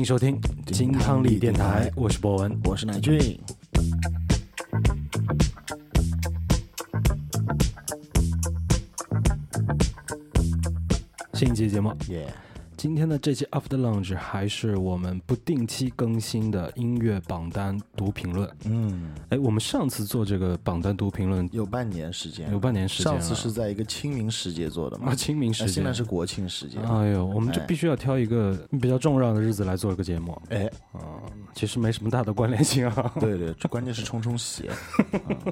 迎收听金汤力电台，我是博文。我是乃俊。新一期节目，耶，今天的这期 After Lunch 还是我们不定期更新的音乐榜单读评论。嗯，哎，我们上次做这个榜单读评论有半年时间，有半年时间了，上次是在一个清明时节做的嘛啊，？清明时哎节，现在是国庆时节。哎呦，我们就哎必须要挑一个比较重要的日子来做一个节目哎，啊，其实没什么大的关联性啊。对对，这关键是冲冲喜，啊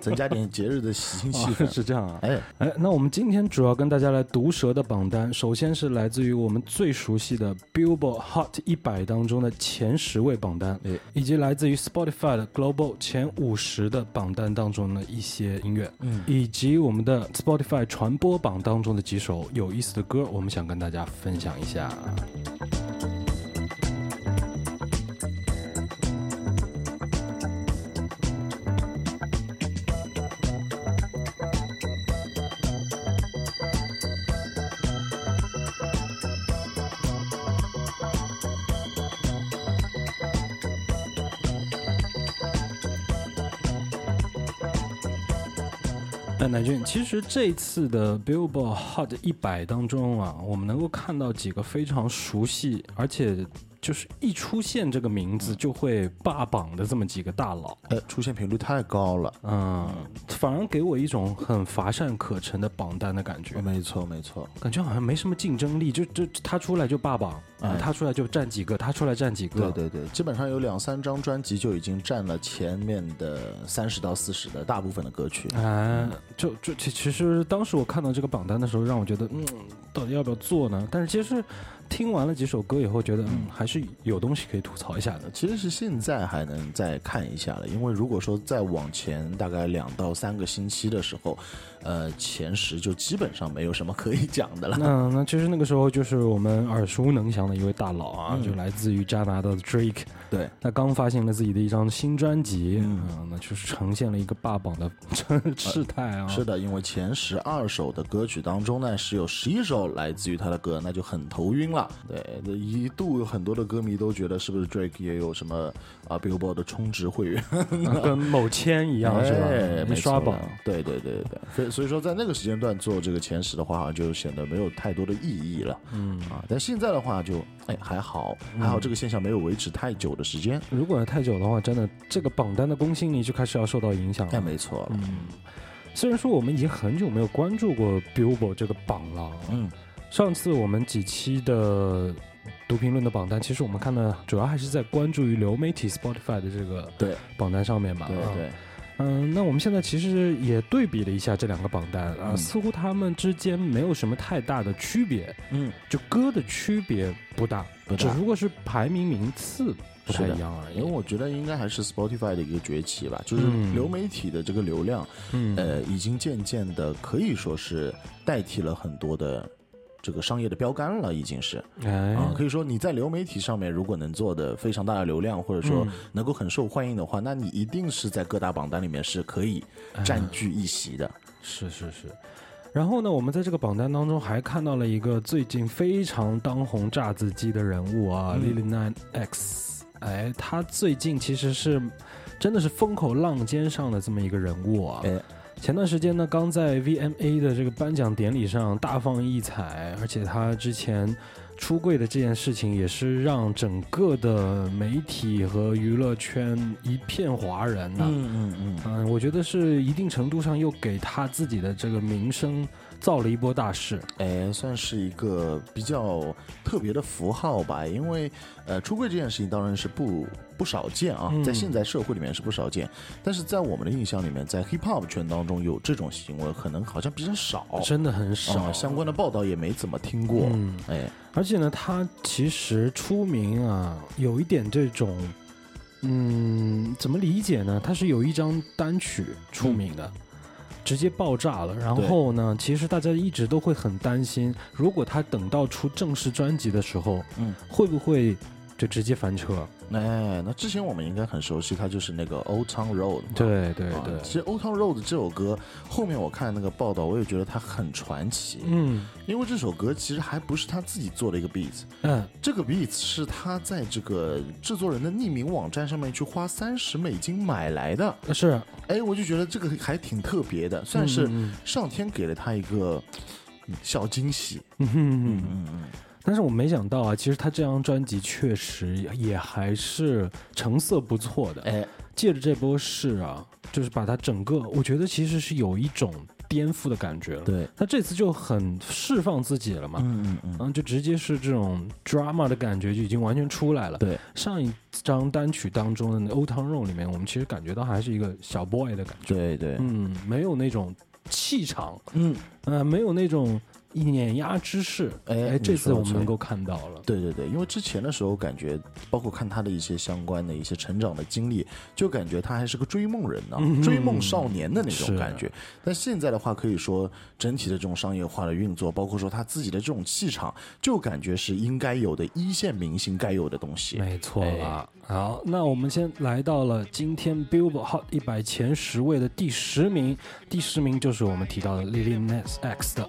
增加点节日的喜庆气啊氛。是这样啊。哎，哎，那我们今天主要跟大家来毒舌的榜单，首先是来自于我们最熟悉的 Billboard Hot 一百当中的前十位榜单，哎。以及来自于 Spotify 的 Global 前五十的榜单当中的一些音乐，嗯。以及我们的 Spotify 传播榜当中的几首有意思的歌，我们想跟大家分享一下。哎，乃俊，其实这次的 Billboard Hot 一百当中啊，我们能够看到几个非常熟悉，而且就是一出现这个名字就会霸榜的这么几个大佬。呃，出现频率太高了。嗯，反而给我一种很乏善可陈的榜单的感觉，没错没错，感觉好像没什么竞争力，就就他出来就霸榜，啊哎他出来就占几个，他出来占几个，对对对，基本上有两三张专辑就已经占了前面的三十到四十的大部分的歌曲。哎，就就其其实当时我看到这个榜单的时候，让我觉得，嗯，到底要不要做呢？但是其实听完了几首歌以后，觉得，嗯，还是有东西可以吐槽一下的。其实是现在还能再看一下的，因为如果说再往前大概两到三个星期的时候，呃，前十就基本上没有什么可以讲的了。那那其实那个时候就是我们耳熟能详的一位大佬啊，嗯就来自于加拿大的 Drake，对，他刚发行了自己的一张新专辑，嗯嗯，那就是呈现了一个霸榜的 事态啊。是的，因为前十二首的歌曲当中呢，是有十一首来自于他的歌，那就很头晕了。对，这一度有很多的歌迷都觉得是不是 Drake 也有什么啊 Billboard 的充值会员 啊跟某签一样是吧？哎没刷榜对，对对对对对，所以说在那个时间段做这个前十的话，好像就显得没有太多的意义了。嗯。啊，但现在的话就哎还好，还好这个现象没有维持太久的时间。如果太久的话，真的这个榜单的公信力就开始要受到影响了。哎，没错了，嗯，虽然说我们已经很久没有关注过 Billboard 这个榜了，嗯，上次我们几期的读评论的榜单，其实我们看的主要还是在关注于流媒体 Spotify 的这个对榜单上面嘛。啊对对，嗯，那我们现在其实也对比了一下这两个榜单啊，嗯似乎他们之间没有什么太大的区别，嗯，就歌的区别不大，不大只不过是排名名次不太一样而已。因为我觉得应该还是 Spotify 的一个崛起吧，就是嗯流媒体的这个流量，嗯呃，已经渐渐的可以说是代替了很多的。这个商业的标杆了，已经是哎啊、可以说你在流媒体上面，如果能做的非常大的流量，或者说嗯能够很受欢迎的话，那你一定是在各大榜单里面是可以占哎据一席的。是是是。然后呢，我们在这个榜单当中还看到了一个最近非常当红炸子鸡的人物啊、嗯 l i l y Nine X。哎，他最近其实是真的是风口浪尖上的这么一个人物啊。哎，前段时间呢，刚在 VMA 的这个颁奖典礼上大放异彩，而且他之前出柜的这件事情，也是让整个的媒体和娱乐圈一片哗然呐、嗯嗯嗯，嗯，我觉得是一定程度上又给他自己的这个名声造了一波大事。哎，算是一个比较特别的符号吧。因为呃，出柜这件事情当然是不不少见啊，嗯在现在社会里面是不少见，但是在我们的印象里面，在 hip hop 圈当中有这种行为，可能好像比较少。真的很少，啊，相关的报道也没怎么听过。嗯哎，而且呢，他其实出名啊，有一点这种，嗯，怎么理解呢？他是有一张单曲出名的。直接爆炸了，然后呢？其实大家一直都会很担心，如果他等到出正式专辑的时候，嗯，会不会就直接翻车。哎，那之前我们应该很熟悉，它就是那个 Old Town Road。对对对，其实 Old Town Road 这首歌后面我看那个报道，我也觉得它很传奇。嗯，因为这首歌其实还不是他自己做的一个 beat，嗯，这个 beat 是他在这个制作人的匿名网站上面去花三十美金买来的。是，哎，我就觉得这个还挺特别的，算是上天给了他一个小惊喜。嗯嗯嗯嗯。但是我没想到啊，其实他这张专辑确实也还是成色不错的。哎，借着这波势啊，就是把他整个，我觉得其实是有一种颠覆的感觉了。对，他这次就很释放自己了嘛。嗯嗯嗯，然后，就直接是这种 drama 的感觉就已经完全出来了。对，上一张单曲当中的《Old Town Road》里面，我们其实感觉到还是一个小 boy 的感觉。对对，嗯，没有那种气场。嗯，呃，没有那种。一碾压之势，哎，这次我们能够看到了。对对对，因为之前的时候感觉，包括看他的一些相关的一些成长的经历，就感觉他还是个追梦人呢，追梦少年的那种感觉。但现在的话，可以说整体的这种商业化的运作，包括说他自己的这种气场，就感觉是应该有的一线明星该有的东西。没错了。好，那我们先来到了今天 Billboard Hot 一百前十位的第十名，第十名就是我们提到的 Lily Nas X 的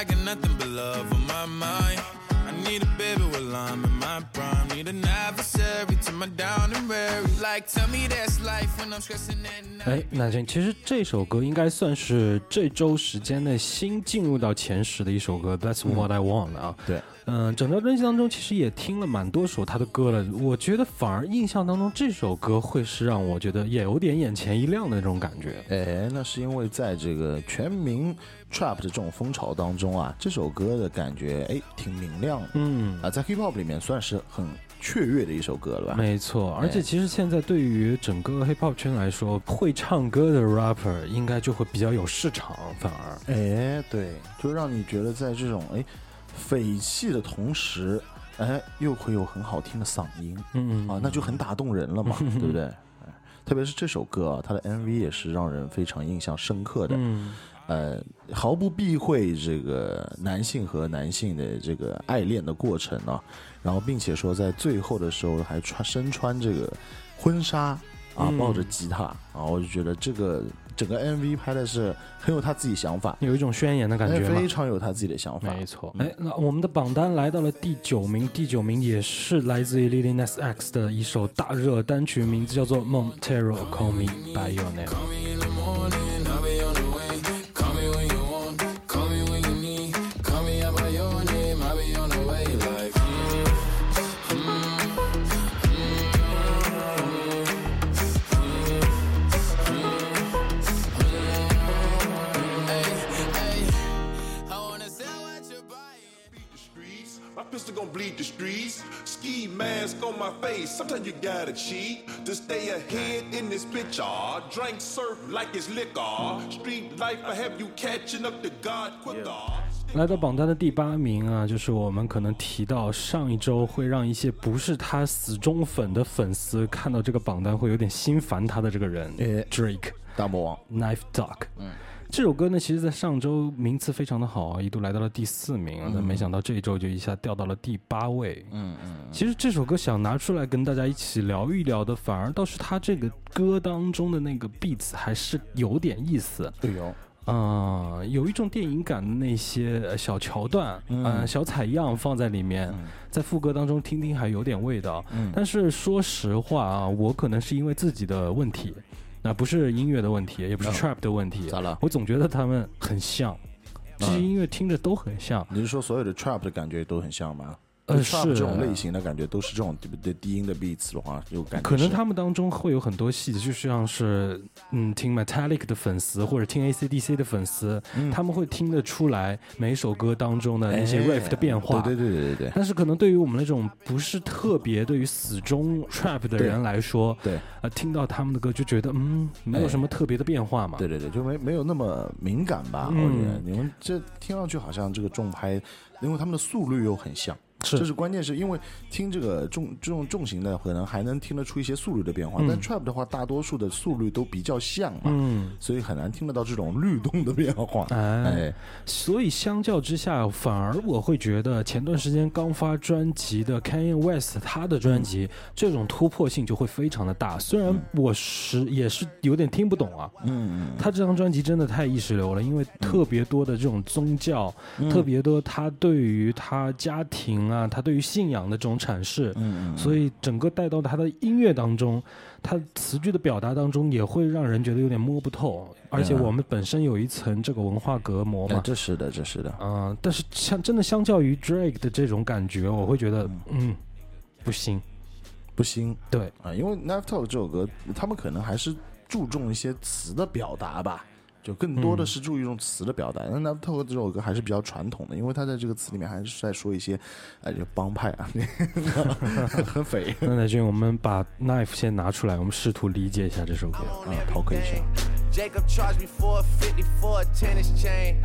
But I got nothing but love on my mind. I need a baby while I'm in my prime. Need an adversary to my down and weary. Like, tell me that's life when I'm stressing at night. 哎，那这其实这首歌应该算是这周时间内新进入到前十的一首歌。That's what I want 啊。对。嗯，整张专辑当中其实也听了蛮多首他的歌了，我觉得反而印象当中这首歌会是让我觉得也有点眼前一亮的那种感觉。哎，那是因为在这个全民 trap 的这种风潮当中啊，这首歌的感觉哎挺明亮的。嗯，啊，在 hip hop 里面算是很雀跃的一首歌了吧？没错，而且其实现在对于整个 hip hop 圈来说，会唱歌的 rapper 应该就会比较有市场，反而。哎，对，就让你觉得在这种哎。匪气的同时，哎，又会有很好听的嗓音，嗯啊，那就很打动人了嘛，对不对？特别是这首歌啊，它的 MV 也是让人非常印象深刻的，嗯，呃，毫不避讳这个男性和男性的这个爱恋的过程啊，然后并且说在最后的时候还穿身穿这个婚纱啊，抱着吉他啊，我就觉得这个。整个 MV 拍的是很有他自己想法，有一种宣言的感觉，非常有他自己的想法。没错，哎，那我们的榜单来到了第九名，第九名也是来自于 Lil Nas X 的一首大热单曲，名字叫做《Montero Call Me By Your Name》。Sometimes you gotta cheat to stay ahead in this picture. Drink surf like it's liquor. Street life I have you catching up to God quicker. 来到榜单的第八名啊，就是我们可能提到上一周会让一些不是他死忠粉的粉丝看到这个榜单会有点心烦他的这个人，Drake 大魔王 Knife Dog。嗯。这首歌呢，其实，在上周名次非常的好啊，一度来到了第四名，但没想到这一周就一下掉到了第八位。嗯嗯。其实这首歌想拿出来跟大家一起聊一聊的，反而倒是他这个歌当中的那个 beats 还是有点意思。对哦。啊，有一种电影感的那些小桥段，嗯，小采样放在里面，在副歌当中听听还有点味道。嗯。但是说实话啊，我可能是因为自己的问题。那不是音乐的问题，也不是 trap 的问题。咋了？我总觉得他们很像，这些音乐听着都很像。你是说所有的 trap 的感觉都很像吗？呃，是这种类型的感觉都是这种对不对？低音的 beats 的话，有感觉可能他们当中会有很多细节，就像是嗯，听 Metallic 的粉丝或者听 AC/DC 的粉丝，他们会听得出来每首歌当中的那些哎 riff 的变化。对对对对对对但是可能对于我们那种不是特别对于死忠 trap 的人来说，对呃，听到他们的歌就觉得嗯，没有什么特别的变化嘛。对对对，就没没有那么敏感吧？嗯我觉得你们这听上去好像这个重拍，因为他们的速率又很像。是。这是关键，是因为听这个重这种重型的，可能还能听得出一些速率的变化，但 trap 的话，大多数的速率都比较像嘛，嗯，所以很难听得到这种律动的变化。哎，哎，所以相较之下，反而我会觉得前段时间刚发专辑的 Kanye West 他的专辑、这种突破性就会非常的大。虽然我是也是有点听不懂啊，嗯嗯。他这张专辑真的太意识流了，因为特别多的这种宗教，嗯。特别多他对于他家庭啊，他对于信仰的这种阐释，嗯嗯，所以整个带到他的音乐当中，他词句的表达当中也会让人觉得有点摸不透。而且嗯我们本身有一层这个文化隔膜哎嘛，这是的，这是的。啊、但是相真的相较于 Drake 的这种感觉，我会觉得嗯不行。不行对，啊，因为 n a f t a l 这首歌，他们可能还是注重一些词的表达吧，就更多的是注意用词的表达。那 t a l 这首歌还是比较传统的，因为他在这个词里面还是在说一些，哎，就帮派啊，很匪那乃俊，我们把 Knife 先拿出来，我们试图理解一下这首歌。啊，逃课一下。Jacob charged me 450 for a tennis chain.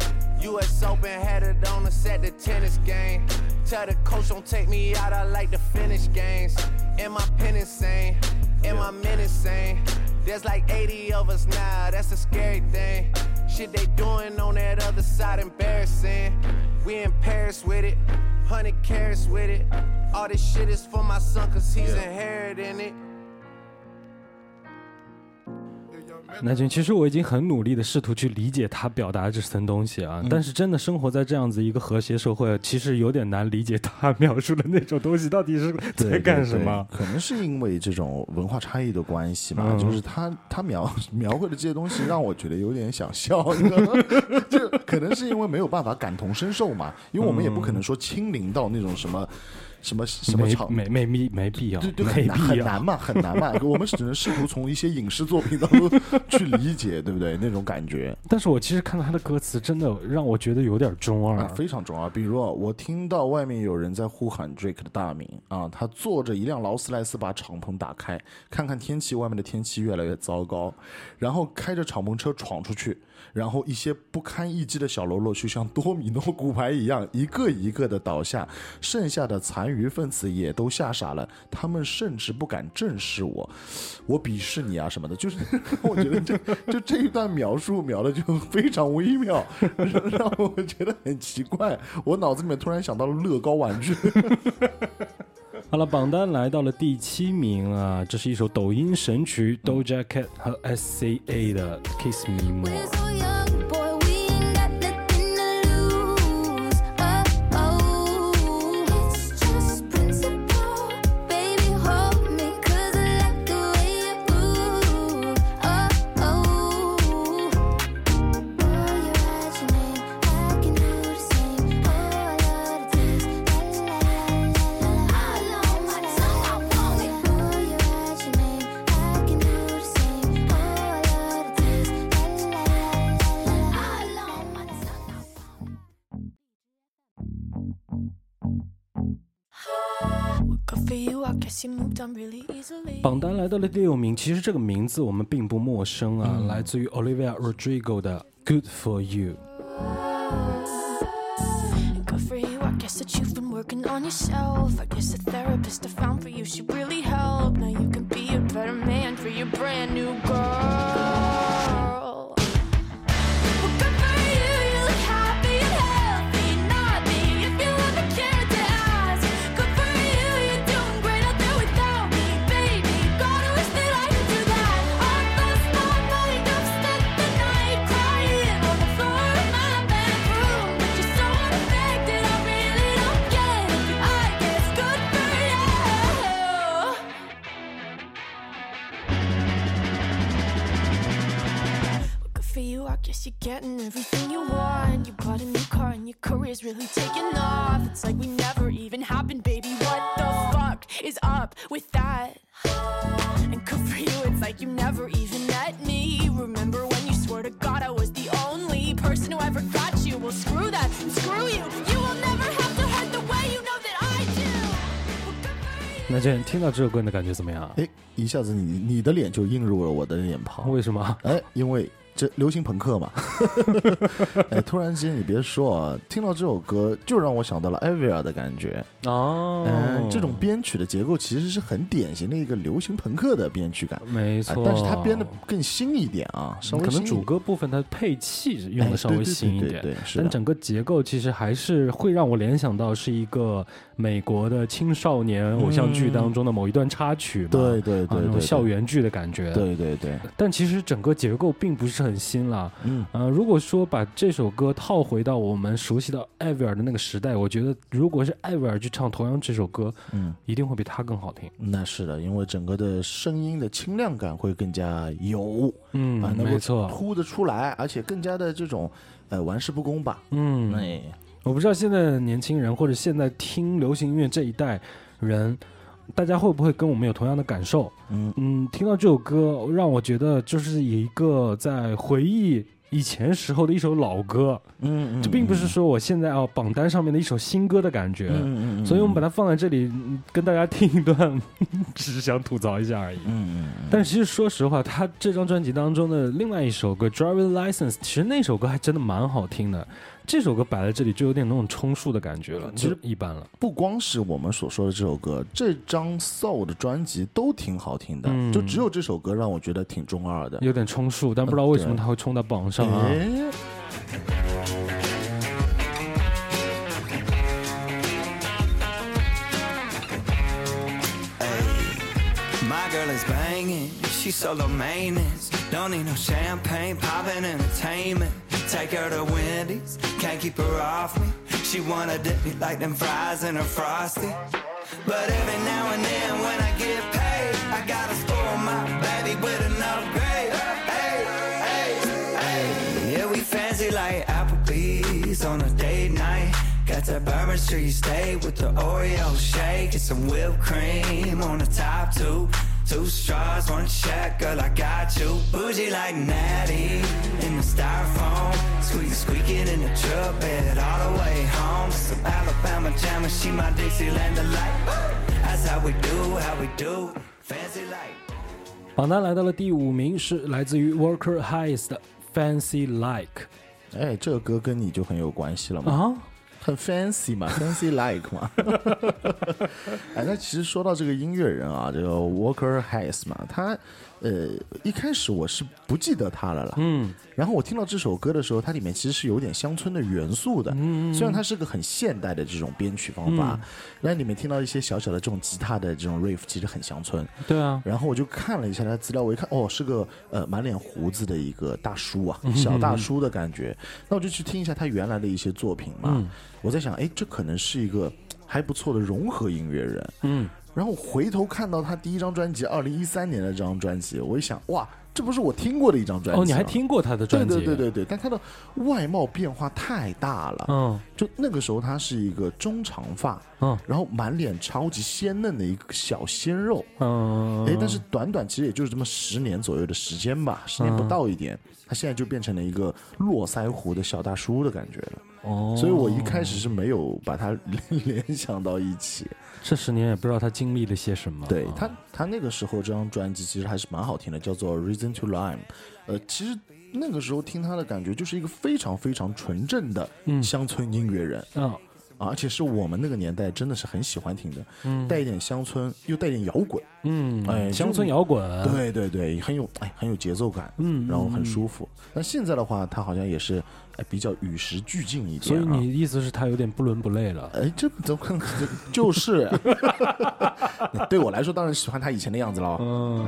US Open had it on us at the tennis game. Tell the coach don't take me out, I like to finish games. And my pen insane, and my men insane. There's like 80 of us now, that's a scary thing. Shit they doing on that other side embarrassing. We in Paris with it, 100 carats with it. All this shit is for my son, cause he's inheriting it. 乃俊，其实我已经很努力的试图去理解他表达这层东西啊，但是真的生活在这样子一个和谐社会，其实有点难理解他描述的那种东西到底是 在干什么。对对可能是因为这种文化差异的关系吧，嗯就是他他描描绘的这些东西让我觉得有点想笑，你知道吗？就可能是因为没有办法感同身受嘛，因为我们也不可能说亲临到那种什么。什么什么没场没没必没必要，对对，没很难很难。嘛，很难嘛。我们只能试图从一些影视作品当中 去理解，对不对？那种感觉但是我其实看到他的歌词，真的让我觉得有点中二。啊，非常中二。比如啊我听到外面有人在呼喊 Drake 的大名啊，他坐着一辆劳斯莱斯把敞篷打开，看看天气，外面的天气越来越糟糕，然后开着敞篷车闯出去，然后一些不堪一击的小喽啰就像多米诺骨牌一样，一个一个的倒下，剩下的残余分子也都吓傻了，他们甚至不敢正视我，我鄙视你啊什么的，就是 我觉得这就这一段描述描的就非常微妙，让我觉得很奇怪，我脑子里面突然想到了乐高玩具。好了，榜单来到了第七名啊，这是一首抖音神曲 Doja Cat 和 S.C.A 的 Kiss Me More。到了第六名，其实这个名字我们并不陌生啊，来自于 Olivia Rodrigo 的 Good for You。you're getting everything you want. You bought a new car and your career's really taking off. It's like we never even happened, baby. What the fuck is up with that? And good for you, it's like you never even met me. Remember when you swore to God I was the only person who ever got you? Well, screw that and screw you. You will never have to hurt the way you know that I do. Well, good for you. 那这听到这首歌你的感觉怎么样？哎，一下子你你的脸就映入了我的脸庞。为什么？哎，因为 这流行朋克嘛。哎，突然间你别说啊，听到这首歌就让我想到了艾薇儿的感觉。哦嗯，这种编曲的结构其实是很典型的一个流行朋克的编曲感。啊没错，但是它编的更新一点啊，稍微可能主歌部分它配器用的稍微新一点，但整个结构其实还是会让我联想到是一个美国的青少年偶像剧当中的某一段插曲嘛，对对啊那种对对，校园剧的感觉，。对对对，但其实整个结构并不是很新啦。嗯，呃，如果说把这首歌套回到我们熟悉的艾薇儿的那个时代，我觉得如果是艾薇儿去唱同样这首歌，嗯，一定会比他更好听。那是的，因为整个的声音的清亮感会更加有嗯，啊，能够没错。突得出来，而且更加的这种呃玩世不恭吧。嗯，哎，我不知道现在的年轻人或者现在听流行音乐这一代人，大家会不会跟我们有同样的感受？嗯嗯，听到这首歌，让我觉得就是一个在回忆以前时候的一首老歌，嗯嗯，这并不是说我现在啊榜单上面的一首新歌的感觉。嗯嗯嗯，所以我们把它放在这里，嗯跟大家听一段，只是想吐槽一下而已。嗯嗯但其实说实话，他这张专辑当中的另外一首歌《Driving License》，其实那首歌还真的蛮好听的。这首歌摆在这里就有点那种充数的感觉了，其实一般了。不光是我们所说的这首歌，这张 Soul 的专辑都挺好听的，嗯就只有这首歌让我觉得挺中二的。有点充数，但不知道为什么它会冲到榜上啊。哎，My girl is banging, she's solo maintenance. Don't need no champagne, poppin' entertainment. Take her to Wendy's, can't keep her off me. She wanna dip me like them fries in her frosty. But every now and then when I get paid, I gotta spoil my baby with an upgrade. Hey, hey, hey. Yeah, we fancy like Applebee's on a date night. Got that Bourbon Street steak with the Oreo shake and some whipped cream on the top two. Two straws, one check, girl, I got you. Bougie like Natty in the styrofoam. Squeak, squeaking in the truck bed all the way home. Some Alabama jammer, she my Dixieland delight. That's how we do, how we do. Fancy like. 榜单来到了第五名，是来自于 Worker Highs 的 Fancy Like 哎，这个歌跟你就很有关系了嘛，啊， 很 fancy 嘛，fancy like 嘛。哎，那其实说到这个音乐人啊，这个 Walker Hayes 嘛，他呃一开始我是不记得他了啦，嗯，然后我听到这首歌的时候，它里面其实是有点乡村的元素的，嗯虽然它是个很现代的这种编曲方法，但里面听到一些小小的这种吉他的这种 riff，其实很乡村。对啊，然后我就看了一下他的资料，我一看，哦，是个呃满脸胡子的一个大叔啊，小大叔的感觉。那我就去听一下他原来的一些作品嘛。我在想，哎，这可能是一个还不错的融合音乐人。嗯，然后回头看到他第一张专辑，二零一三年的这张专辑，我一想，哇，这不是我听过的一张专辑、哦，你还？听过他的专辑？对对对对，但他的外貌变化太大了。嗯就那个时候，他是一个中长发，嗯然后满脸超级鲜嫩的一个小鲜肉。嗯，哎，但是短短其实也就是这么十年左右的时间吧，十年不到一点，他现在就变成了一个络腮胡的小大叔的感觉了。哦，所以我一开始是没有把他联 联想到一起。这十年也不知道他经历了些什么。对他，他那个时候这张专辑其实还是蛮好听的，叫做《Reason to Lime》。呃，其实那个时候听他的感觉就是一个非常非常纯正的乡村音乐人。嗯，啊，而且是我们那个年代真的是很喜欢听的，带一点乡村，又带点摇滚，嗯，哎乡村摇滚，对对对，很有哎很有节奏感，嗯然后很舒服。那现在的话，它好像也是哎比较与时俱进一所以。你意思是他有点不伦不类了？哎，这怎么可能？就是 对我来说，当然喜欢他以前的样子了。嗯，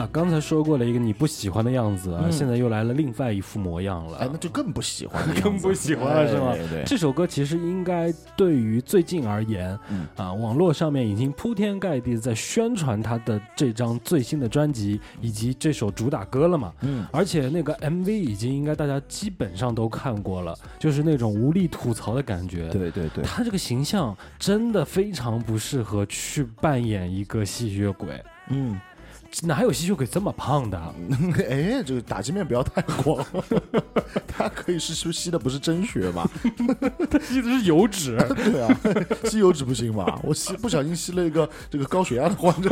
啊，刚才说过了一个你不喜欢的样子啊，嗯现在又来了另外一副模样了。哎，那就更不喜欢 更不喜欢了是吗这首歌其实应该对于最近而言，嗯啊，网络上面已经铺天盖地地在宣传他的这张最新的专辑以及这首主打歌了嘛。嗯，而且那个 MV 已经应该大家基本上都看过了，就是那种无力吐槽的感觉。。对对对，他这个形象真的非常不适合去扮演一个吸血鬼，嗯，哪有吸血鬼这么胖的？哎，这个打击面不要太广，他可以是吸吸的不是真血吧？他吸的是油脂。对啊，吸油脂不行嘛？我吸不小心吸了一个这个高血压的患者，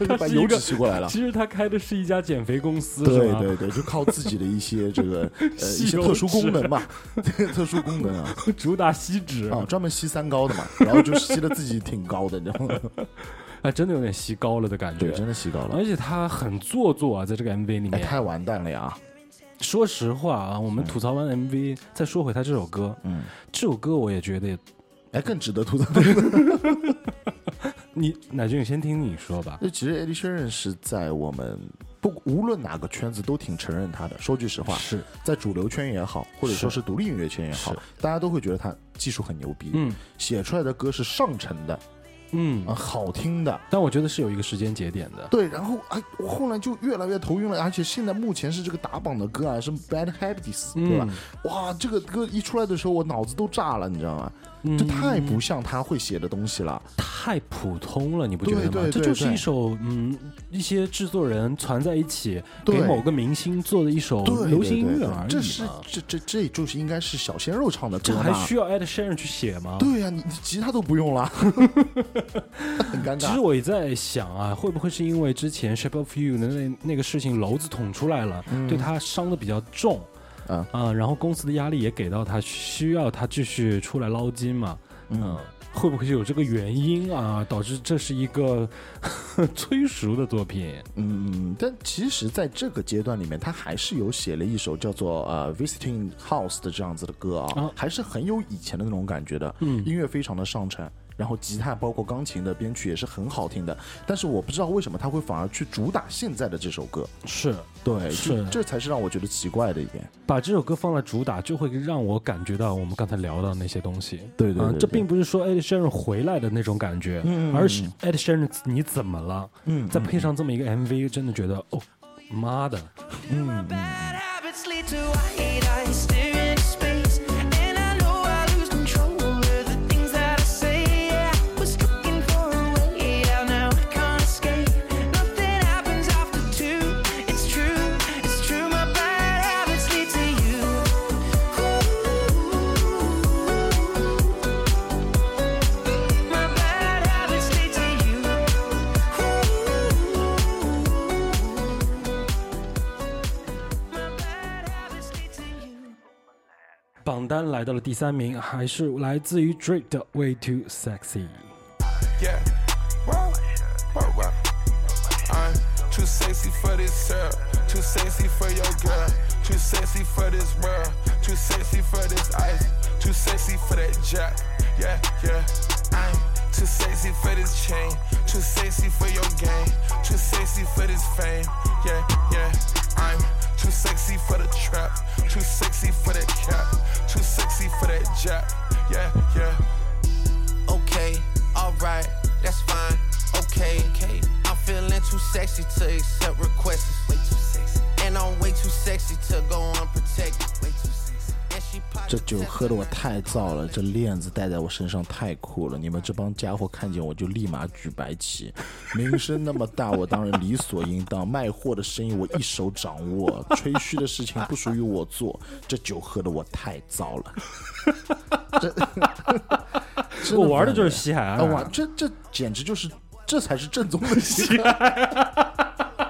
就把油脂吸过来了。其实他开的是一家减肥公司，对对对，就靠自己的一些这个呃一些特殊功脂能嘛，特殊功能啊主打吸脂啊，专门吸三高的嘛，然后就吸的自己挺高的，你知道吗？哎，真的有点吸高了的感觉对，。真的吸高了而，且他很做作啊，在这个 MV 里哎，面。太完蛋了呀！说实话啊，我们吐槽完 MV，再说回他这首歌，嗯，这首歌我也觉得，哎，更值得吐槽。你乃俊先听你说吧。那其实 Ed Sheeran 是在我们不无论哪个圈子都挺承认他的。说句实话，是，在主流圈也好，或者说是是独立音乐圈也好，大家都会觉得他技术很牛逼，嗯写出来的歌是上乘的嗯啊，，好听的。但我觉得是有一个时间节点的。对，然后哎，我后来就越来越头晕了，而且现在目前是这个打榜的歌啊，是 Bad Habits，对吧？嗯哇，这个歌一出来的时候，我脑子都炸了，你知道吗？嗯这太不像他会写的东西了。太普通了，你不觉得吗？对对对这就是一首嗯，一些制作人攒在一起给某个明星做的一首，流行音乐而已这是这这这就是应该是小鲜肉唱的歌这？还需要 Ed Sheeran 去写吗？对呀、你你吉他都不用了，很尴尬。其实我也在想啊，会不会是因为之前 Shape of You 的那那个事情篓子捅出来了，对他伤的比较重，嗯啊，然后公司的压力也给到他，需要他继续出来捞金嘛，嗯。会不会是有这个原因啊，导致这是一个 催熟的作品？嗯，但其实在这个阶段里面，他还是有写了一首叫做呃 Visiting House 的这样子的歌啊，啊还是很有以前的那种感觉的，嗯音乐非常的上乘。然后吉他包括钢琴的编曲也是很好听的，但是我不知道为什么他会反而去主打现在的这首歌，是对，是。这这才是让我觉得奇怪的一点。把这首歌放在主打，就会让我感觉到我们刚才聊到那些东西。啊对对这并不是说 Ed Sheeran 回来的那种感觉，而是 Ed Sheeran 你怎么了？嗯再配上这么一个 MV，真的觉得哦，妈的，嗯嗯榜单来到了第三名，还是来自于 Drake 的《Way Too Sexy》。 Yeah. Whoa. Whoa, whoa. I'm too sexy for this syrup. Too sexy for your girl. Too sexy for this world. Too sexy for this ice. Too sexy for that jack. Yeah, yeah. I'm too sexy for this chain. Too sexy for your game. Too sexy for this fame. Yeah, yeah. Too sexy for the trap. Too sexy for that cap. Too sexy for that jack. Yeah, yeah. Okay, alright, that's fine. Okay, okay. I'm feeling too sexy to accept requests. Way too sexy. And I'm way too sexy to go unprotected. Way too sexy. 这酒喝的我太燥了，这链子戴在我身上太酷了。你们这帮家伙看见我就立马举白旗，名声那么大，我当然理所应当。卖货的生意我一手掌握，吹嘘的事情不属于我做。这酒喝的我太燥了，这真我玩的就是烦西海啊！岸，哇，这这简直就是，这才是正宗的西海岸，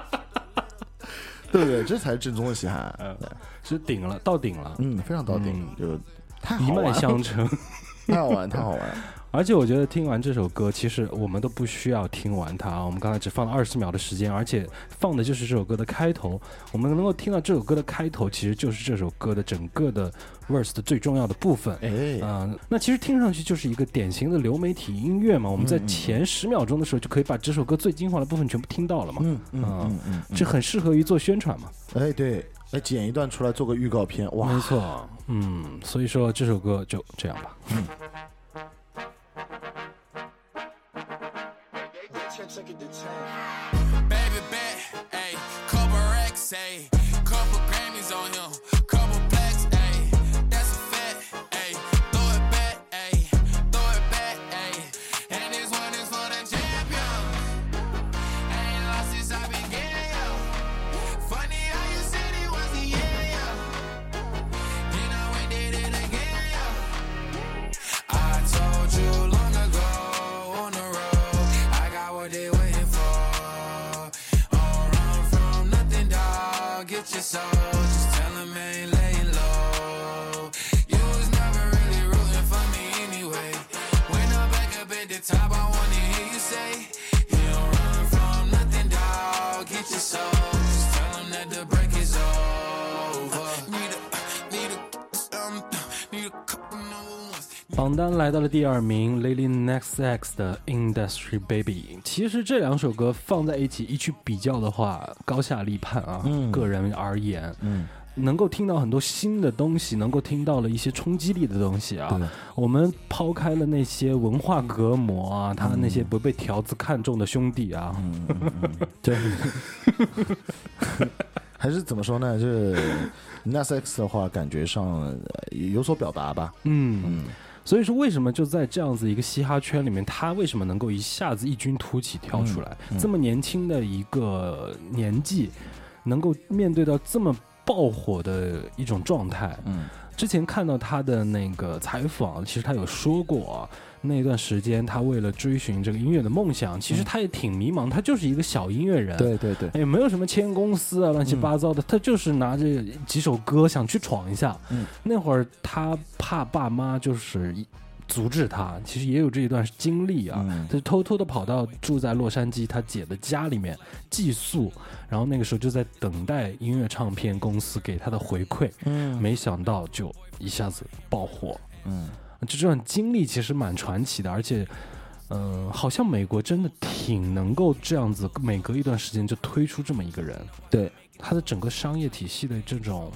对不对？这才是正宗的西海岸，对是顶了，到顶了，嗯，非常到顶，就太一脉相承。太好玩，太好玩了。而且我觉得听完这首歌，其实我们都不需要听完它，我们刚才只放了二十秒的时间，而且放的就是这首歌的开头。我们能够听到这首歌的开头，其实就是这首歌的整个的 verse 的最重要的部分。哎，啊、那其实听上去就是一个典型的流媒体音乐嘛。我们在嗯嗯前十秒钟的时候就可以把这首歌最精华的部分全部听到了嘛。嗯嗯啊嗯嗯，这很适合于做宣传嘛。哎对，来剪一段出来做个预告片，哇没，错，嗯，所以说这首歌就这样吧。Baby bet, ayy, couple racks, ayy, 榜单来到了第二名，Lily Next X 的 Industry Baby。其实这两首歌放在一起一去比较的话，高下立判啊。嗯个人而言，嗯，能够听到很多新的东西，能够听到了一些冲击力的东西啊。我们抛开了那些文化隔膜啊，他那些不被条子看中的兄弟啊，对，还是怎么说呢？就是 Nas X 的话，感觉上呃有所表达吧。嗯嗯，所以说为什么就在这样子一个嘻哈圈里面，他为什么能够一下子异军突起跳出来？嗯这么年轻的一个年纪，能够面对到这么爆火的一种状态。嗯，之前看到他的那个采访，其实他有说过啊。那段时间，他为了追寻这个音乐的梦想，其实他也挺迷茫，他就是一个小音乐人，嗯对对对，也没有什么签公司啊，乱七八糟的，他就是拿着几首歌想去闯一下。嗯，那会儿他怕爸妈就是一阻止他，其实也有这一段经历啊。嗯。他就偷偷的跑到住在洛杉矶他姐的家里面寄宿，然后那个时候就在等待音乐唱片公司给他的回馈，嗯。没想到就一下子爆火。嗯。就这段经历其实蛮传奇的，而且，嗯、好像美国真的挺能够这样子，每隔一段时间就推出这么一个人，对，他的整个商业体系的这种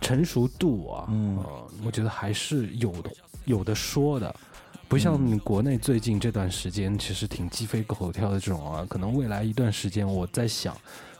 成熟度啊，嗯。呃我觉得还是有的有的说的。不像你国内最近这段时间，其实挺鸡飞狗跳的这种啊，可能未来一段时间，我在想，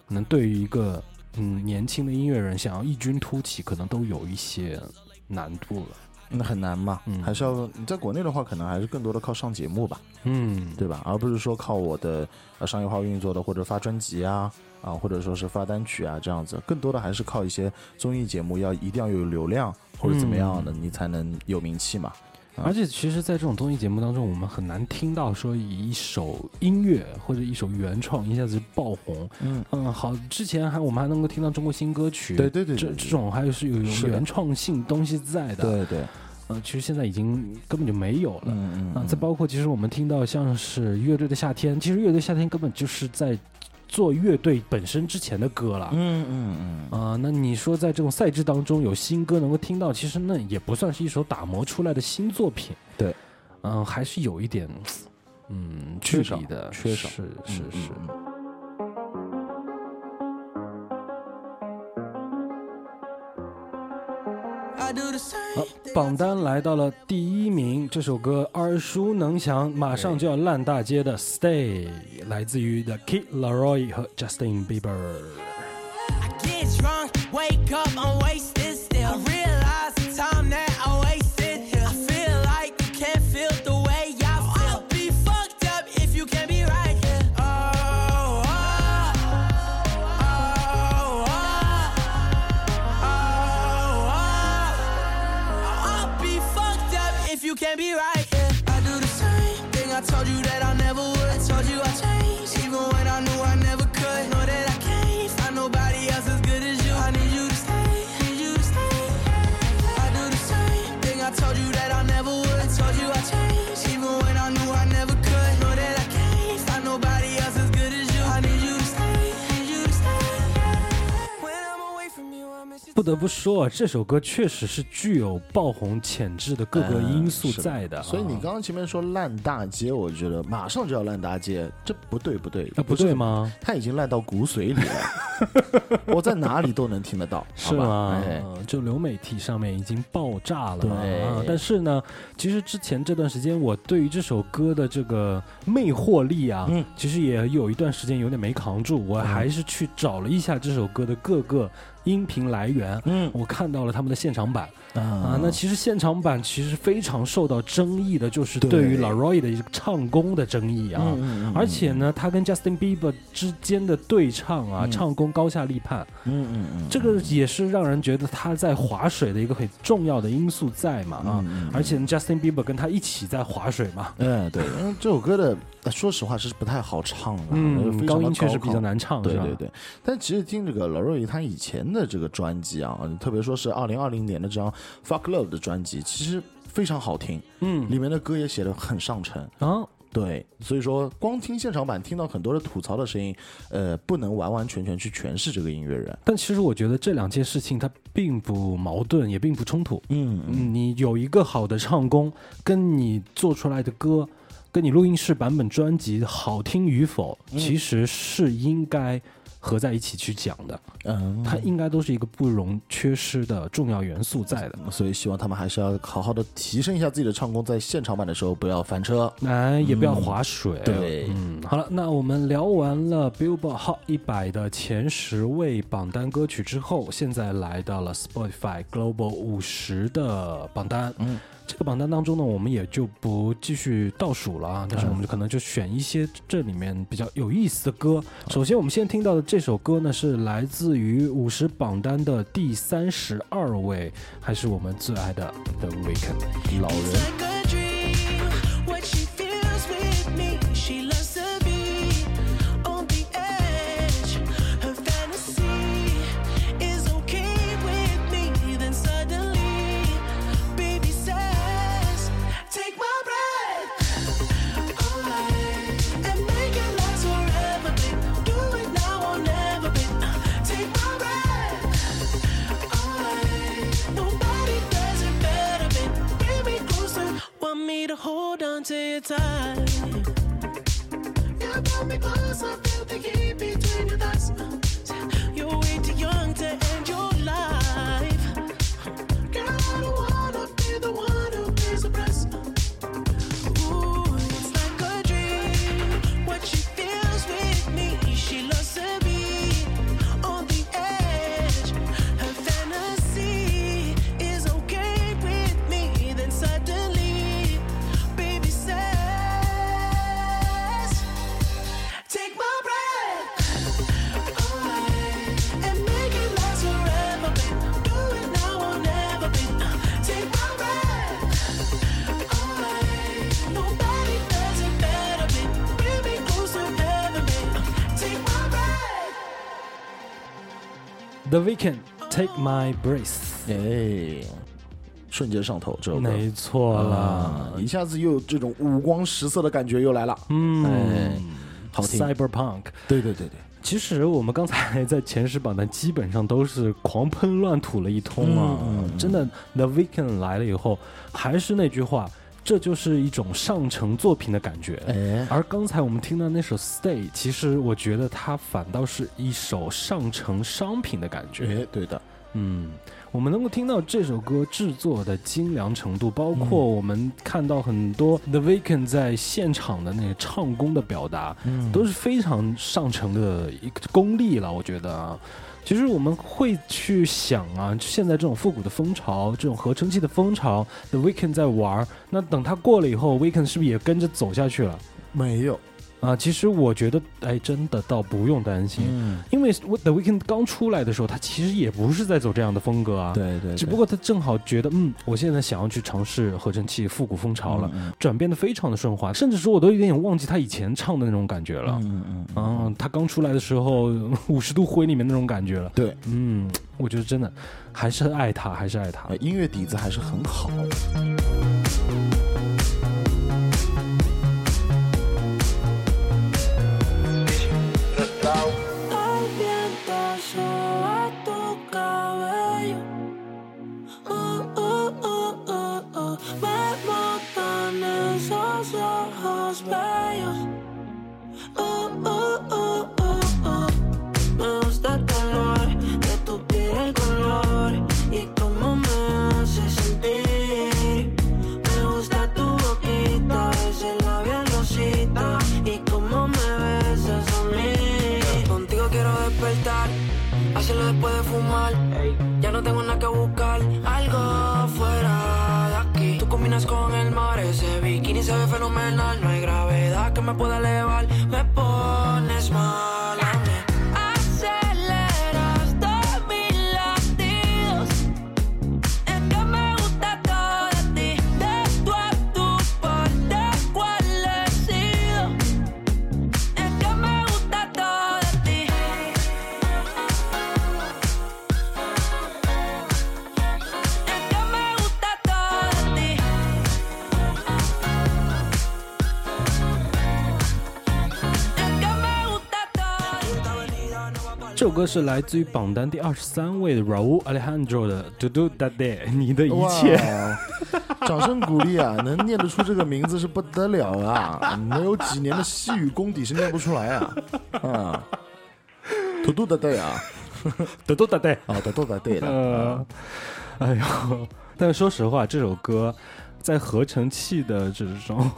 可能对于一个嗯年轻的音乐人想要异军突起，可能都有一些难度了。那很难嘛，嗯还是要你在国内的话，可能还是更多的靠上节目吧，嗯，对吧？而不是说靠我的呃商业化运作的，或者发专辑啊啊，或者说是发单曲啊这样子，更多的还是靠一些综艺节目，要一定要有流量或者怎么样的，你才能有名气嘛。而且其实，在这种综艺节目当中，我们很难听到说以一首音乐或者一首原创一下子爆红。嗯嗯，好，之前还我们还能够听到中国新歌曲，对对对这这种还是有原创性东西在的。，对对，嗯，其实现在已经根本就没有了。嗯嗯啊，再包括其实我们听到像是乐队的夏天，其实乐队夏天根本就是在做乐队本身之前的歌了。嗯嗯嗯，啊、那你说在这种赛制当中有新歌能够听到，其实那也不算是一首打磨出来的新作品。对，嗯、还是有一点，嗯，缺少距离的，缺少是是嗯是。嗯嗯好，榜单来到了第一名，这首歌耳熟能详，马上就要烂大街的《Stay》，来自于 The Kid Laroi 和 Justin Bieber。I get drunk, wake up, I'm wasted still. I realize the time 不得不说，这首歌确实是具有爆红潜质的各个嗯因素在的啊。所以你刚刚前面说烂大街，我觉得马上就要烂大街，这不对不对，啊不对？吗？他已经烂到骨髓里了，我在哪里都能听得到，是吗？就流媒体上面已经爆炸了对啊！但是呢，其实之前这段时间，我对于这首歌的这个魅惑力啊，嗯其实也有一段时间有点没扛住，我还是去找了一下这首歌的各个音频来源。嗯我看到了他们的现场版啊啊，那其实现场版其实非常受到争议的，就是对。对于 Laroy 的一个唱功的争议啊。而且呢，他跟 Justin Bieber 之间的对唱啊，嗯。唱功高下立判，嗯嗯嗯，这个也是让人觉得他在划水的一个很重要的因素在嘛啊。嗯而且 Justin Bieber 跟他一起在划水嘛，嗯对，因为这首歌的呃说实话是不太好唱的，嗯，的高音确实比较难唱，对对对，但其实听这个 Laroy 他以前的这个专辑啊，特别说是二零二零年的这张《Fuck Love》的专辑，其实非常好听，嗯里面的歌也写的很上乘。啊，对，所以说光听现场版，听到很多的吐槽的声音，呃，不能完完全全去诠释这个音乐人。但其实我觉得这两件事情它并不矛盾，也并不冲突。嗯嗯，你有一个好的唱功，跟你做出来的歌，跟你录音室版本专辑好听与否，其实是应该合在一起去讲的。嗯，它应该都是一个不容缺失的重要元素在的。所以希望他们还是要好好的提升一下自己的唱功，在现场版的时候不要翻车。哎，也不要划水。对嗯，好了，那我们聊完了 Billboard Hot 一百的前十位榜单歌曲之后，现在来到了 Spotify Global 五十的榜单。嗯，这个榜单当中呢，我们也就不继续倒数了啊，但是我们就可能就选一些这里面比较有意思的歌。首先，我们现在听到的这首歌呢，是来自于五十榜单的第三十二位，还是我们最爱的 The Weeknd。老人 to hold on to your tight. You brought me closer, The Weeknd Take My Breath。哎，瞬间上头，这首歌没错啊啦，，一下子又有这种五光十色的感觉又来了。嗯哎，好听。，Cyberpunk。对对对对，其实我们刚才在前十榜单基本上都是狂喷乱吐了一通啊，真的，The Weeknd 来了以后，还是那句话，这就是一种上乘作品的感觉。哎，而刚才我们听到那首《Stay》，其实我觉得它反倒是一首上乘商品的感觉。哎，对的，嗯，我们能够听到这首歌制作的精良程度，包括我们看到很多 The Weeknd 在现场的那个唱功的表达，嗯都是非常上乘的一个功力了。我觉得啊，其实我们会去想啊，现在这种复古的风潮，这种合成器的风潮，The Weeknd 在玩，那等他过了以后，Weeknd 是不是也跟着走下去了？没有，啊，其实我觉得，哎，真的倒不用担心，嗯，因为 The Weeknd 刚出来的时候，他其实也不是在走这样的风格啊。。对对，只不过他正好觉得，嗯，我现在想要去尝试合成器复古风潮了，嗯转变的非常的顺滑，甚至说我都有点忘记他以前唱的那种感觉了。嗯嗯嗯，啊，他刚出来的时候，五十度灰里面那种感觉了。对，嗯，我觉得真的还是爱他，还是爱他呃。音乐底子还是很好。听耳边的说歌是来自于榜单第二十三位的 Raul Alejandro 的《To Do That Day》，你的一切。掌声鼓励啊！能念得出这个名字是不得了啊！没有几年的西语功底是念不出来啊！啊，土豆的对啊，To Do That Day。啊，土豆的对的。呃，哎呦，但是说实话，这首歌在合成器的这种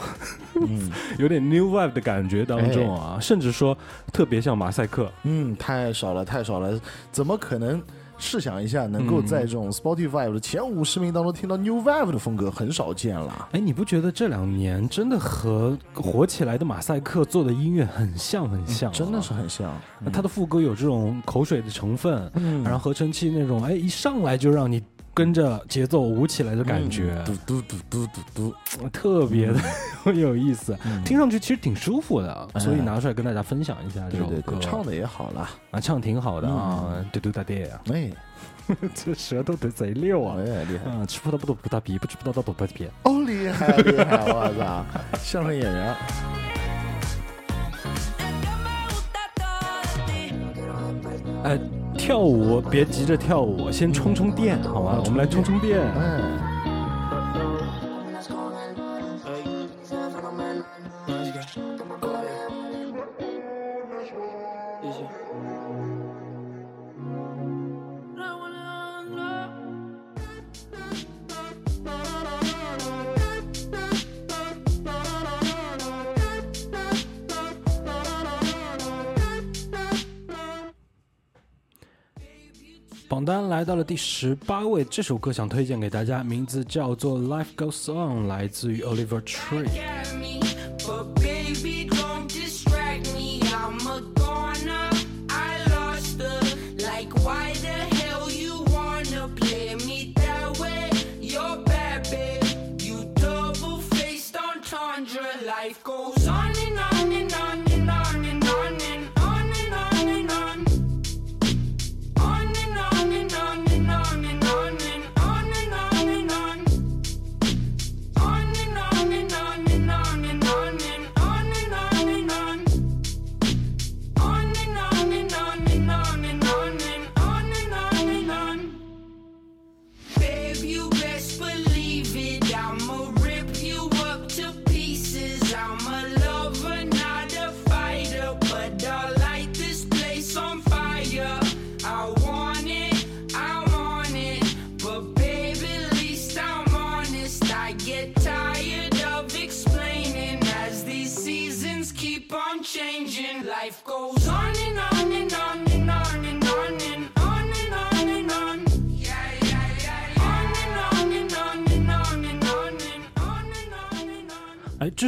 嗯 有点 new vibe 的感觉当中啊，甚至说特别像马赛克。嗯，太少了，太少了，怎么可能？试想一下，能够在这种 Spotify 的前五十名当中听到 New Wave 的风格，很少见了。哎，你不觉得这两年真的和火起来的马赛克做的音乐很像很像、真的是。很像。它的副歌有这种口水的成分，嗯然后合成器那种，哎，一上来就让你跟着节奏舞起来的感觉，嘟嘟嘟嘟嘟嘟。特别的 有意思，嗯听上去其实挺舒服的，哎所以拿出来跟大家分享一下这首歌。对对对，唱的也好了。啊，唱挺好的啊，嘟嘟大爹啊，哎 这舌头得贼溜啊。哎，厉害！啊，吃葡萄不吐葡萄皮，不吃葡萄倒吐葡萄皮。哦，厉害厉害！我操，相声演员。哎，跳舞别急着跳舞，先充充电，好吗？我们来充充电。榜单来到了第十八位，这首歌想推荐给大家，名字叫做《Life Goes On》，来自于 Oliver Tree。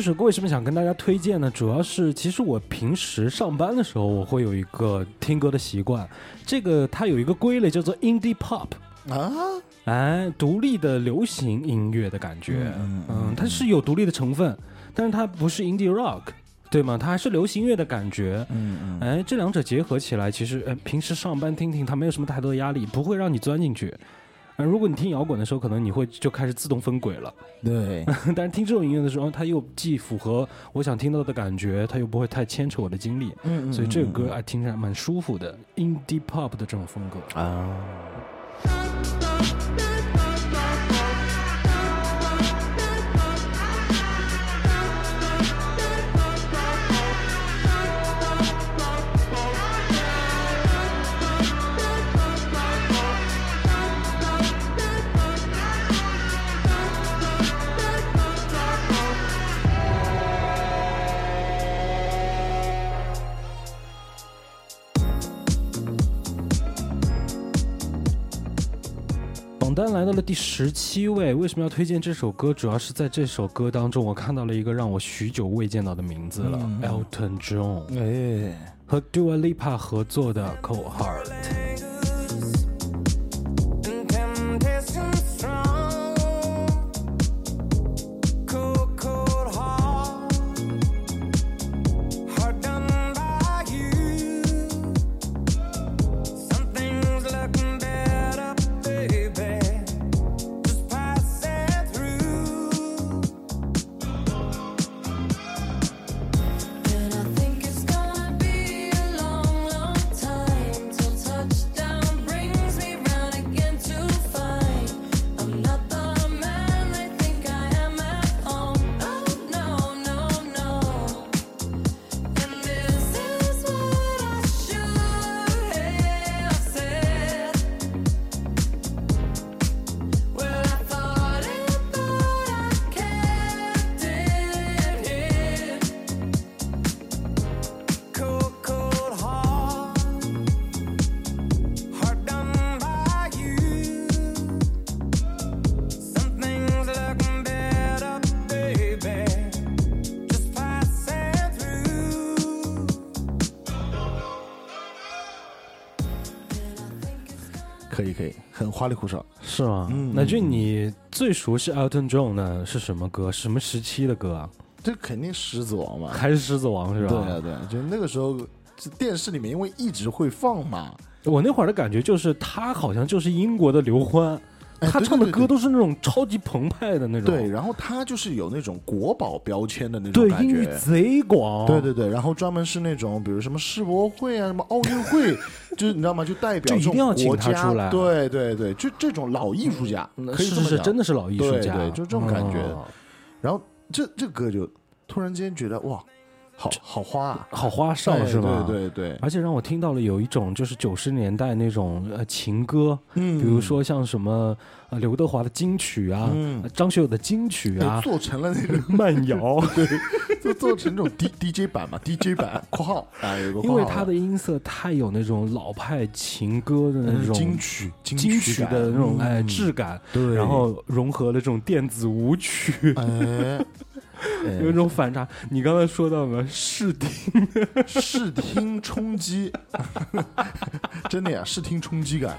首歌为什么想跟大家推荐呢？主要是其实我平时上班的时候，我会有一个听歌的习惯。这个它有一个归类叫做 indie pop，啊，哎，独立的流行音乐的感觉。嗯它是有独立的成分，但是它不是 indie rock，对吗？它还是流行乐的感觉。嗯嗯，哎，这两者结合起来，其实哎，平时上班听听，它没有什么太多的压力，不会让你钻进去。呃，如果你听摇滚的时候，可能你会就开始自动分轨了。对，但是听这种音乐的时候，它又既符合我想听到的感觉，它又不会太牵扯我的精力，嗯所以这个歌啊听着还蛮舒服的，indie pop 的这种风格。啊，到了第十七位，为什么要推荐这首歌？主要是在这首歌当中，我看到了一个让我许久未见到的名字了、嗯 e l t o n John 哎，和 Dua Lipa 合作的《Cold Heart》。花里胡哨。是吗？嗯乃俊，你最熟悉 Elton John 的是什么歌？什么时期的歌啊？这肯定狮子王嘛。还是狮子王是吧？对啊对啊，就那个时候，这电视里面因为一直会放嘛，我那会儿的感觉就是他好像就是英国的刘欢，哎他唱的歌都是那种超级澎湃的那种，对，然后他就是有那种国宝标签的那种对，感英语觉。贼广，对对对，然后专门是那种，比如什么世博会啊，什么奥运会，就是你知道吗？就代表就一这种定要请国家他出来。对对对，就这种老艺术家，嗯可以这么讲。是真的是老艺术家，对对就这种感觉。哦然后这这歌就突然间觉得哇，好好花啊，好花哨哎是吗？对对对，而且让我听到了有一种就是九十年代那种呃情歌，嗯。比如说像什么呃刘德华的金曲啊，嗯。呃张学友的金曲啊，哎做成了那个 慢摇，对就做成这种 D D J 版嘛，DJ 版（括号啊有个括号因为他的音色太有那种老派情歌的那种嗯金曲金曲曲的那种哎嗯。质感，对，然后融合了这种电子舞曲，哎，有一种反差。你刚才说到了视听，视听冲击，真的呀，视听冲击感。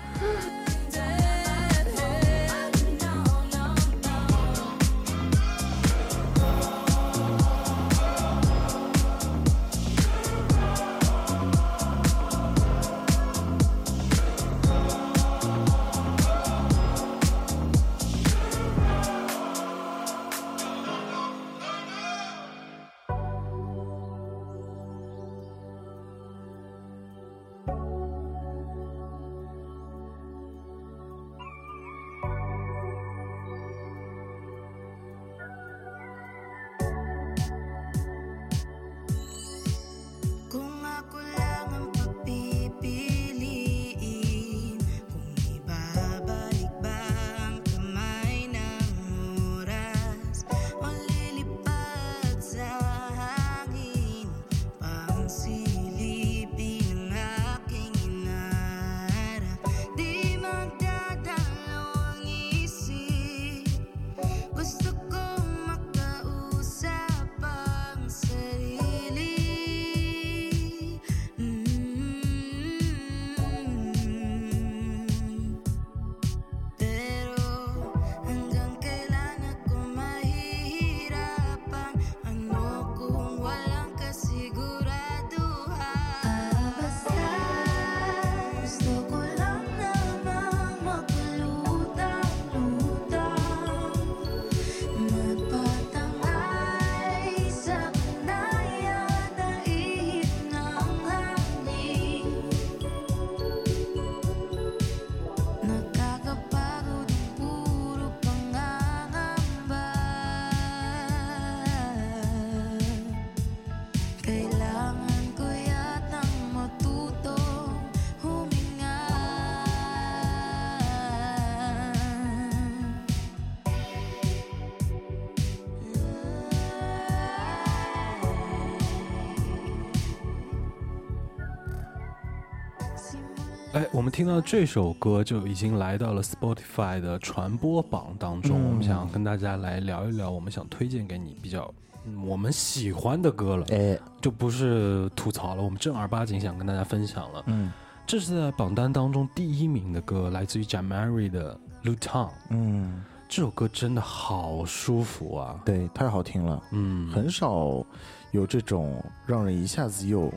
我们听到这首歌就已经来到了 Spotify 的传播榜当中。嗯我们想跟大家来聊一聊，我们想推荐给你比较、嗯我们喜欢的歌了，哎，就不是吐槽了，我们正儿八经想跟大家分享了。嗯这是在榜单当中第一名的歌，来自于 Jamari 的《Luton》。嗯，这首歌真的好舒服啊！对，太好听了，嗯，很少有这种让人一下子又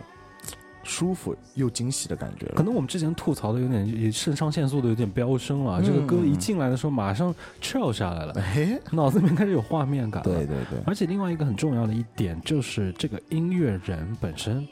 舒服又惊喜的感觉了。可能我们之前吐槽的有点也肾上腺素的有点飙升了，这个歌一进来的时候马上 chill 下来了，哎，脑子里面开始有画面感了。对对对，而且另外一个很重要的一点就是这个音乐人本身。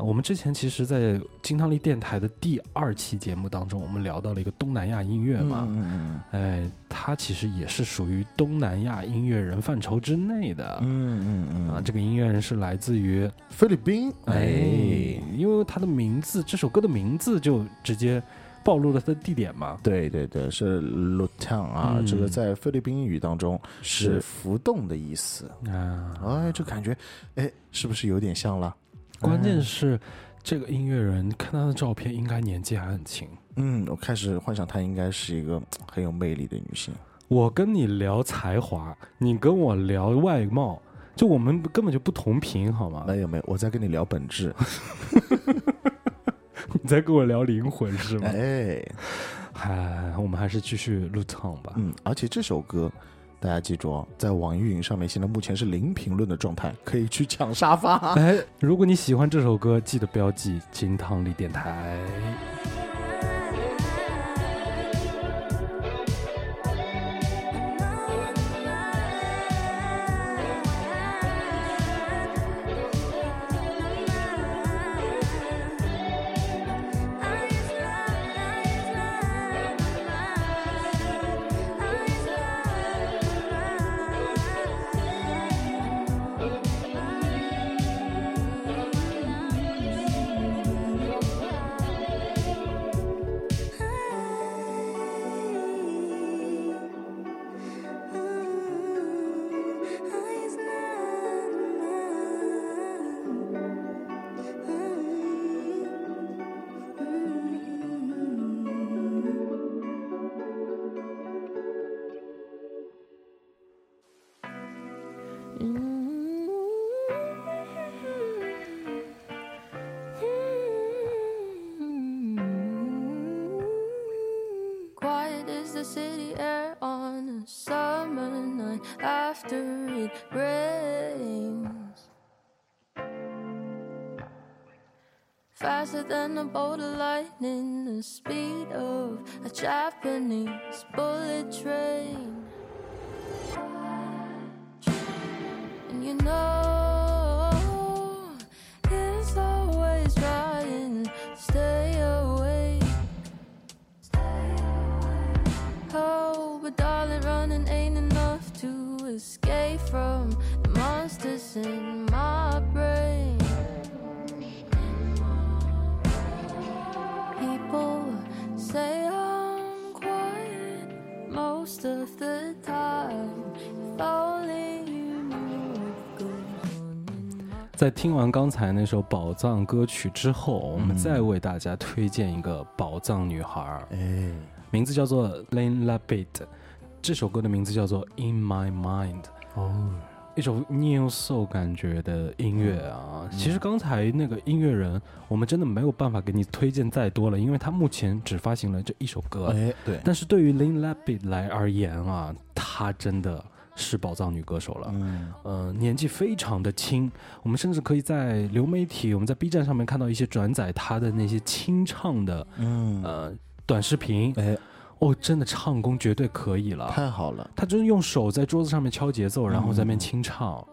呃我们之前其实，在金汤力电台的第二期节目当中，我们聊到了一个东南亚音乐嘛，嗯嗯哎，它其实也是属于东南亚音乐人范畴之内的。嗯嗯嗯啊，嗯，这个音乐人是来自于菲律宾，哎，因为他的名字，这首歌的名字就直接暴露了他的地点嘛。对对对，是 Lutan 啊，嗯这个在菲律宾语当中是是浮动的意思。啊，哎，这感觉，哎，是不是有点像了？关键哎是这个音乐人看他的照片，应该年纪还很轻。嗯，我开始幻想她应该是一个很有魅力的女性。我跟你聊才华，你跟我聊外貌，就我们根本就不同频，好吗？没有没有，我在跟你聊本质。你在跟我聊灵魂是吗？哎，哎，我们还是继续录唱吧。嗯，而且这首歌。大家记住哦，在网易云上面现在目前是零评论的状态，可以去抢沙发。哎，如果你喜欢这首歌，记得标记金汤力电台。Faster than a bolt of lightning, the speed of a Japanese bullet train. And you know, it's always trying, stay awake. Oh, but darling, running ain't enough to escape from the monsters in 在听完刚才那首宝藏歌曲之后，我们再为大家推荐一个宝藏女孩儿，哎，名字叫做 Lane Labit。这首歌的名字叫做《In My Mind》。哦，一首 new soul 感觉的音乐啊。其实刚才那个音乐人，我们真的没有办法给你推荐再多了，因为他目前只发行了这一首歌。哎，对，但是对于 Lin Labit 来而言啊，他真的是宝藏女歌手了。嗯，呃，年纪非常的轻，我们甚至可以在流媒体，我们在 B 站上面看到一些转载她的那些清唱的嗯，呃短视频。哎，哦，真的唱功绝对可以了。太好了，她就是用手在桌子上面敲节奏，然后在那边嗯清唱。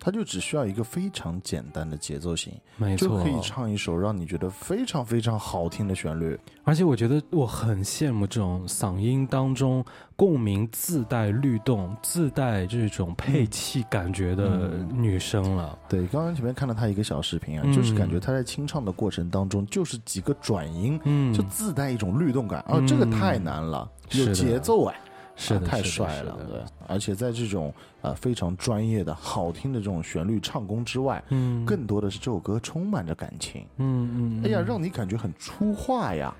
它就只需要一个非常简单的节奏型，没错，就可以唱一首让你觉得非常非常好听的旋律。而且我觉得我很羡慕这种嗓音当中共鸣自带律动、自带这种配器感觉的嗯女生了。对，刚刚前面看到她一个小视频啊，嗯。就是感觉她在清唱的过程当中，就是几个转音，嗯，就自带一种律动感，哦，嗯这个太难了，有节奏哎，是太帅了，对，而且在这种呃非常专业的好听的这种旋律唱功之外，嗯，更多的是这首歌充满着感情，嗯嗯，哎呀，嗯让你感觉很出画呀，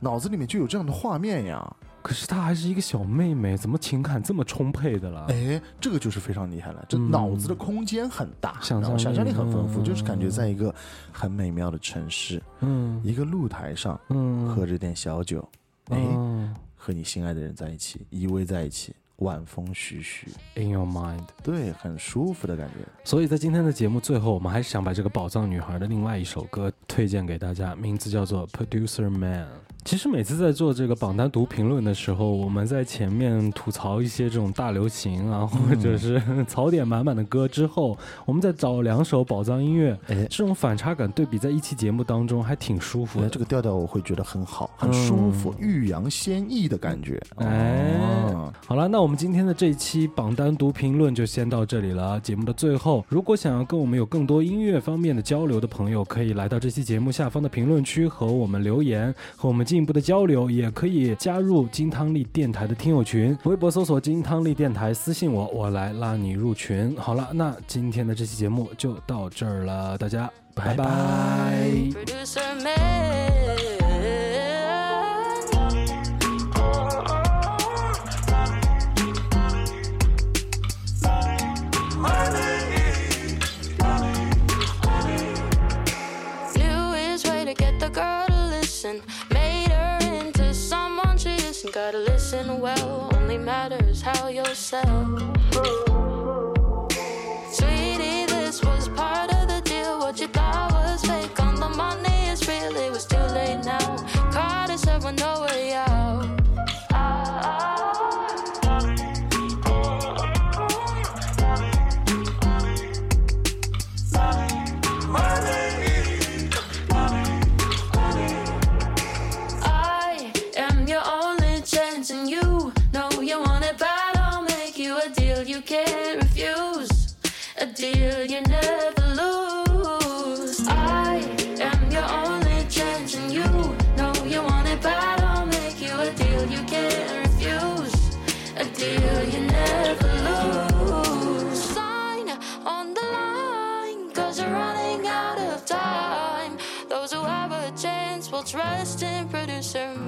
脑子里面就有这样的画面呀。可是她还是一个小妹妹，怎么情感这么充沛的了？哎，这个就是非常厉害了，这嗯。脑子的空间很大，想象力然后想象力很丰富，嗯。就是感觉在一个很美妙的城市，嗯。一个露台上，嗯，喝着点小酒，哎，嗯和你心爱的人在一起，依偎在一起，晚风徐徐，，In your mind。对，很舒服的感觉。所以在今天的节目最后，我们还是想把这个宝藏女孩的另外一首歌推荐给大家，名字叫做《Producer Man》。其实每次在做这个榜单读评论的时候，我们在前面吐槽一些这种大流行啊，或者是 槽点满满的歌之后，我们再找两首宝藏音乐，哎这种反差感对比在一期节目当中还挺舒服哎，的。这个调调我会觉得很好，很舒服，欲扬先抑的感觉。哎哦，好了，那我们今天的这一期榜单读评论就先到这里了。节目的最后，如果想要跟我们有更多音乐方面的交流的朋友，可以来到这期节目下方的评论区和我们留言，和我们进一步的交流，也可以加入金汤力电台的听友群，微博搜索金汤力电台，私信我，我来拉你入群。好了，那今天的这期节目就到这儿了，大家拜拜 tell yourself. Time.